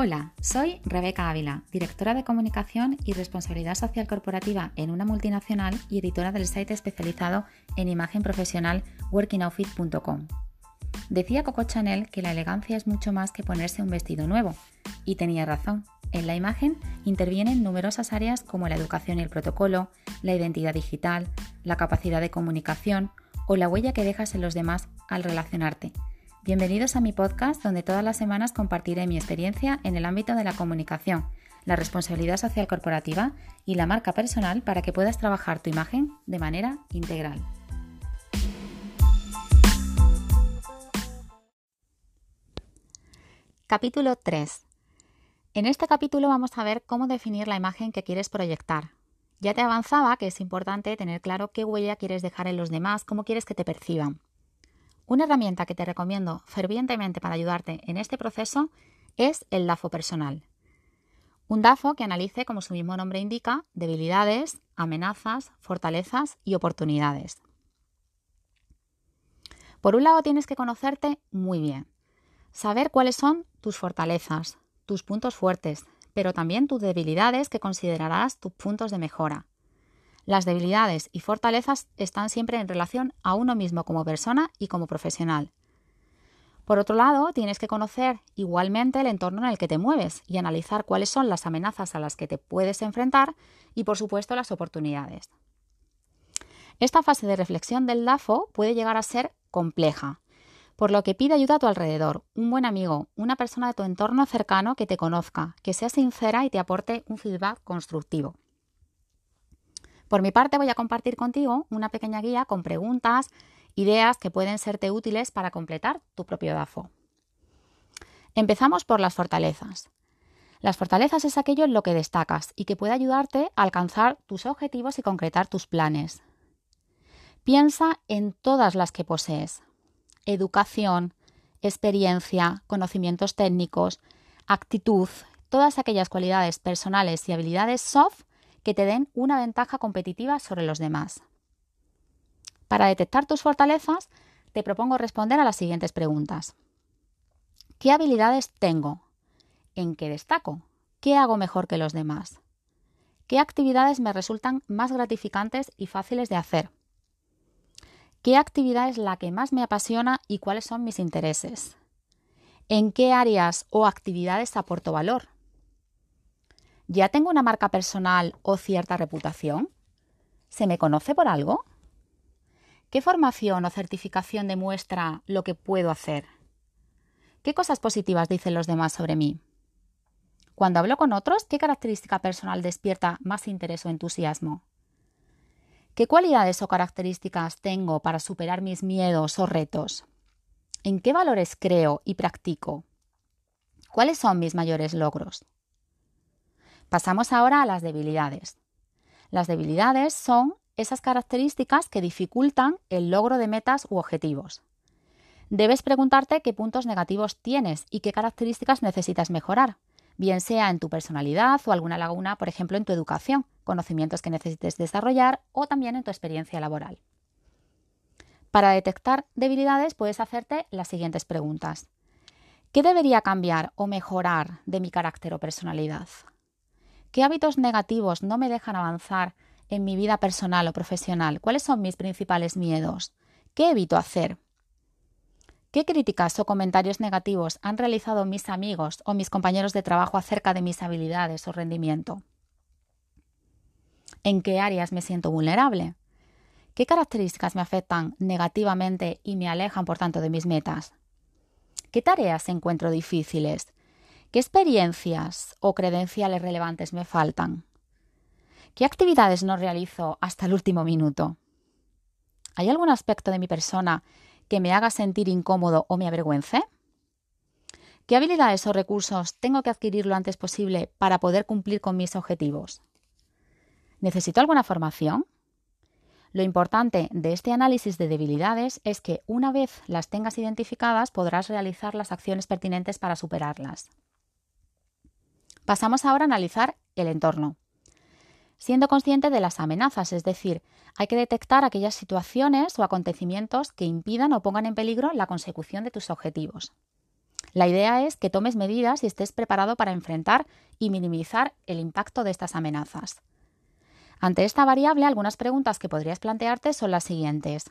Hola, soy Rebeca Ávila, directora de comunicación y responsabilidad social corporativa en una multinacional y editora del site especializado en imagen profesional workingoutfit.com. Decía Coco Chanel que la elegancia es mucho más que ponerse un vestido nuevo, y tenía razón. En la imagen intervienen numerosas áreas como la educación y el protocolo, la identidad digital, la capacidad de comunicación o la huella que dejas en los demás al relacionarte Bienvenidos a mi podcast donde todas las semanas compartiré mi experiencia en el ámbito de la comunicación, la responsabilidad social corporativa y la marca personal para que puedas trabajar tu imagen de manera integral. Capítulo 3. En este capítulo vamos a ver cómo definir la imagen que quieres proyectar. Ya te avanzaba que es importante tener claro qué huella quieres dejar en los demás, cómo quieres que te perciban. Una herramienta que te recomiendo fervientemente para ayudarte en este proceso es el DAFO personal. Un DAFO que analice, como su mismo nombre indica, debilidades, amenazas, fortalezas y oportunidades. Por un lado tienes que conocerte muy bien, saber cuáles son tus fortalezas, tus puntos fuertes, pero también tus debilidades que considerarás tus puntos de mejora. Las debilidades y fortalezas están siempre en relación a uno mismo como persona y como profesional. Por otro lado, tienes que conocer igualmente el entorno en el que te mueves y analizar cuáles son las amenazas a las que te puedes enfrentar y, por supuesto, las oportunidades. Esta fase de reflexión del DAFO puede llegar a ser compleja, por lo que pide ayuda a tu alrededor, un buen amigo, una persona de tu entorno cercano que te conozca, que sea sincera y te aporte un feedback constructivo. Por mi parte voy a compartir contigo una pequeña guía con preguntas, ideas que pueden serte útiles para completar tu propio DAFO. Empezamos por las fortalezas. Las fortalezas es aquello en lo que destacas y que puede ayudarte a alcanzar tus objetivos y concretar tus planes. Piensa en todas las que posees. Educación, experiencia, conocimientos técnicos, actitud, todas aquellas cualidades personales y habilidades soft que te den una ventaja competitiva sobre los demás. Para detectar tus fortalezas, te propongo responder a las siguientes preguntas. ¿Qué habilidades tengo? ¿En qué destaco? ¿Qué hago mejor que los demás? ¿Qué actividades me resultan más gratificantes y fáciles de hacer? ¿Qué actividad es la que más me apasiona y cuáles son mis intereses? ¿En qué áreas o actividades aporto valor? ¿Ya tengo una marca personal o cierta reputación? ¿Se me conoce por algo? ¿Qué formación o certificación demuestra lo que puedo hacer? ¿Qué cosas positivas dicen los demás sobre mí? Cuando hablo con otros, ¿qué característica personal despierta más interés o entusiasmo? ¿Qué cualidades o características tengo para superar mis miedos o retos? ¿En qué valores creo y practico? ¿Cuáles son mis mayores logros? Pasamos ahora a las debilidades. Las debilidades son esas características que dificultan el logro de metas u objetivos. Debes preguntarte qué puntos negativos tienes y qué características necesitas mejorar, bien sea en tu personalidad o alguna laguna, por ejemplo, en tu educación, conocimientos que necesites desarrollar o también en tu experiencia laboral. Para detectar debilidades puedes hacerte las siguientes preguntas. ¿Qué debería cambiar o mejorar de mi carácter o personalidad? ¿Qué hábitos negativos no me dejan avanzar en mi vida personal o profesional? ¿Cuáles son mis principales miedos? ¿Qué evito hacer? ¿Qué críticas o comentarios negativos han realizado mis amigos o mis compañeros de trabajo acerca de mis habilidades o rendimiento? ¿En qué áreas me siento vulnerable? ¿Qué características me afectan negativamente y me alejan, por tanto, de mis metas? ¿Qué tareas encuentro difíciles? ¿Qué experiencias o credenciales relevantes me faltan? ¿Qué actividades no realizo hasta el último minuto? ¿Hay algún aspecto de mi persona que me haga sentir incómodo o me avergüence? ¿Qué habilidades o recursos tengo que adquirir lo antes posible para poder cumplir con mis objetivos? ¿Necesito alguna formación? Lo importante de este análisis de debilidades es que una vez las tengas identificadas podrás realizar las acciones pertinentes para superarlas. Pasamos ahora a analizar el entorno. Siendo consciente de las amenazas, es decir, hay que detectar aquellas situaciones o acontecimientos que impidan o pongan en peligro la consecución de tus objetivos. La idea es que tomes medidas y estés preparado para enfrentar y minimizar el impacto de estas amenazas. Ante esta variable, algunas preguntas que podrías plantearte son las siguientes.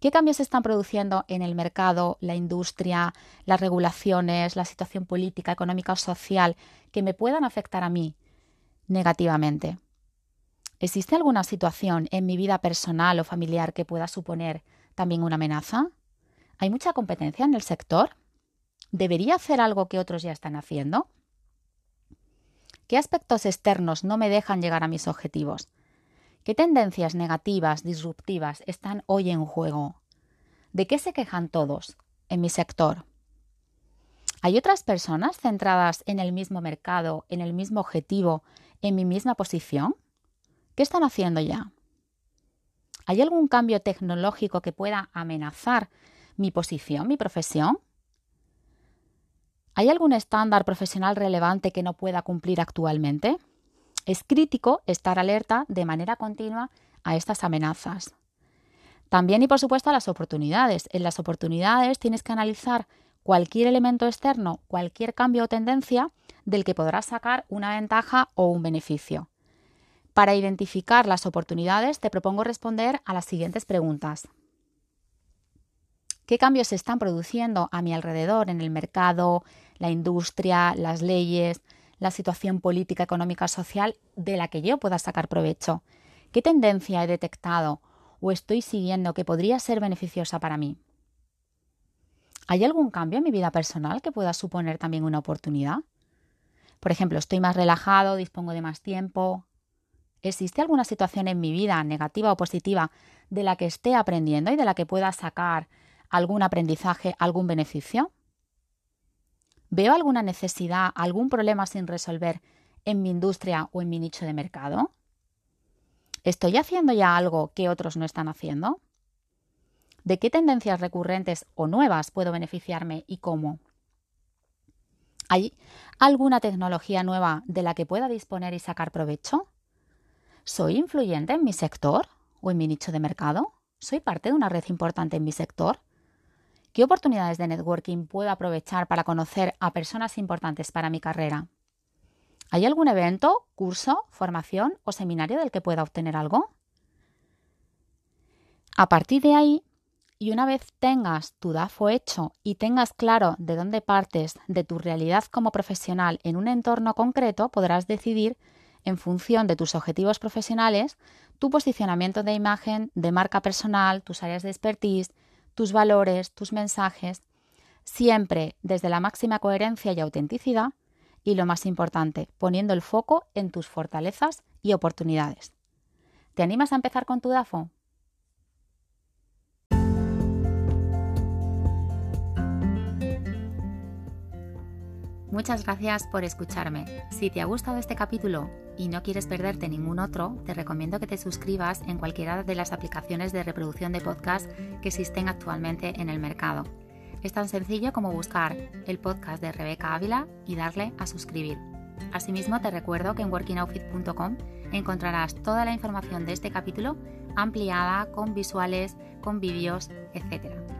¿Qué cambios se están produciendo en el mercado, la industria, las regulaciones, la situación política, económica o social que me puedan afectar a mí negativamente? ¿Existe alguna situación en mi vida personal o familiar que pueda suponer también una amenaza? ¿Hay mucha competencia en el sector? ¿Debería hacer algo que otros ya están haciendo? ¿Qué aspectos externos no me dejan llegar a mis objetivos? ¿Qué tendencias negativas, disruptivas están hoy en juego? ¿De qué se quejan todos en mi sector? ¿Hay otras personas centradas en el mismo mercado, en el mismo objetivo, en mi misma posición? ¿Qué están haciendo ya? ¿Hay algún cambio tecnológico que pueda amenazar mi posición, mi profesión? ¿Hay algún estándar profesional relevante que no pueda cumplir actualmente? Es crítico estar alerta de manera continua a estas amenazas. También y por supuesto a las oportunidades. En las oportunidades tienes que analizar cualquier elemento externo, cualquier cambio o tendencia del que podrás sacar una ventaja o un beneficio. Para identificar las oportunidades te propongo responder a las siguientes preguntas. ¿Qué cambios se están produciendo a mi alrededor en el mercado, la industria, las leyes, la situación política, económica, social de la que yo pueda sacar provecho? ¿Qué tendencia he detectado o estoy siguiendo que podría ser beneficiosa para mí? ¿Hay algún cambio en mi vida personal que pueda suponer también una oportunidad? Por ejemplo, estoy más relajado, dispongo de más tiempo. ¿Existe alguna situación en mi vida, negativa o positiva, de la que esté aprendiendo y de la que pueda sacar algún aprendizaje, algún beneficio? ¿Veo alguna necesidad, algún problema sin resolver en mi industria o en mi nicho de mercado? ¿Estoy haciendo ya algo que otros no están haciendo? ¿De qué tendencias recurrentes o nuevas puedo beneficiarme y cómo? ¿Hay alguna tecnología nueva de la que pueda disponer y sacar provecho? ¿Soy influyente en mi sector o en mi nicho de mercado? ¿Soy parte de una red importante en mi sector? ¿Qué oportunidades de networking puedo aprovechar para conocer a personas importantes para mi carrera? ¿Hay algún evento, curso, formación o seminario del que pueda obtener algo? A partir de ahí, y una vez tengas tu DAFO hecho y tengas claro de dónde partes de tu realidad como profesional en un entorno concreto, podrás decidir, en función de tus objetivos profesionales, tu posicionamiento de imagen, de marca personal, tus áreas de expertise, tus valores, tus mensajes, siempre desde la máxima coherencia y autenticidad y lo más importante, poniendo el foco en tus fortalezas y oportunidades. ¿Te animas a empezar con tu DAFO? Muchas gracias por escucharme. Si te ha gustado este capítulo y no quieres perderte ningún otro, te recomiendo que te suscribas en cualquiera de las aplicaciones de reproducción de podcast que existen actualmente en el mercado. Es tan sencillo como buscar el podcast de Rebeca Ávila y darle a suscribir. Asimismo, te recuerdo que en workingoutfit.com encontrarás toda la información de este capítulo ampliada con visuales, con vídeos, etc.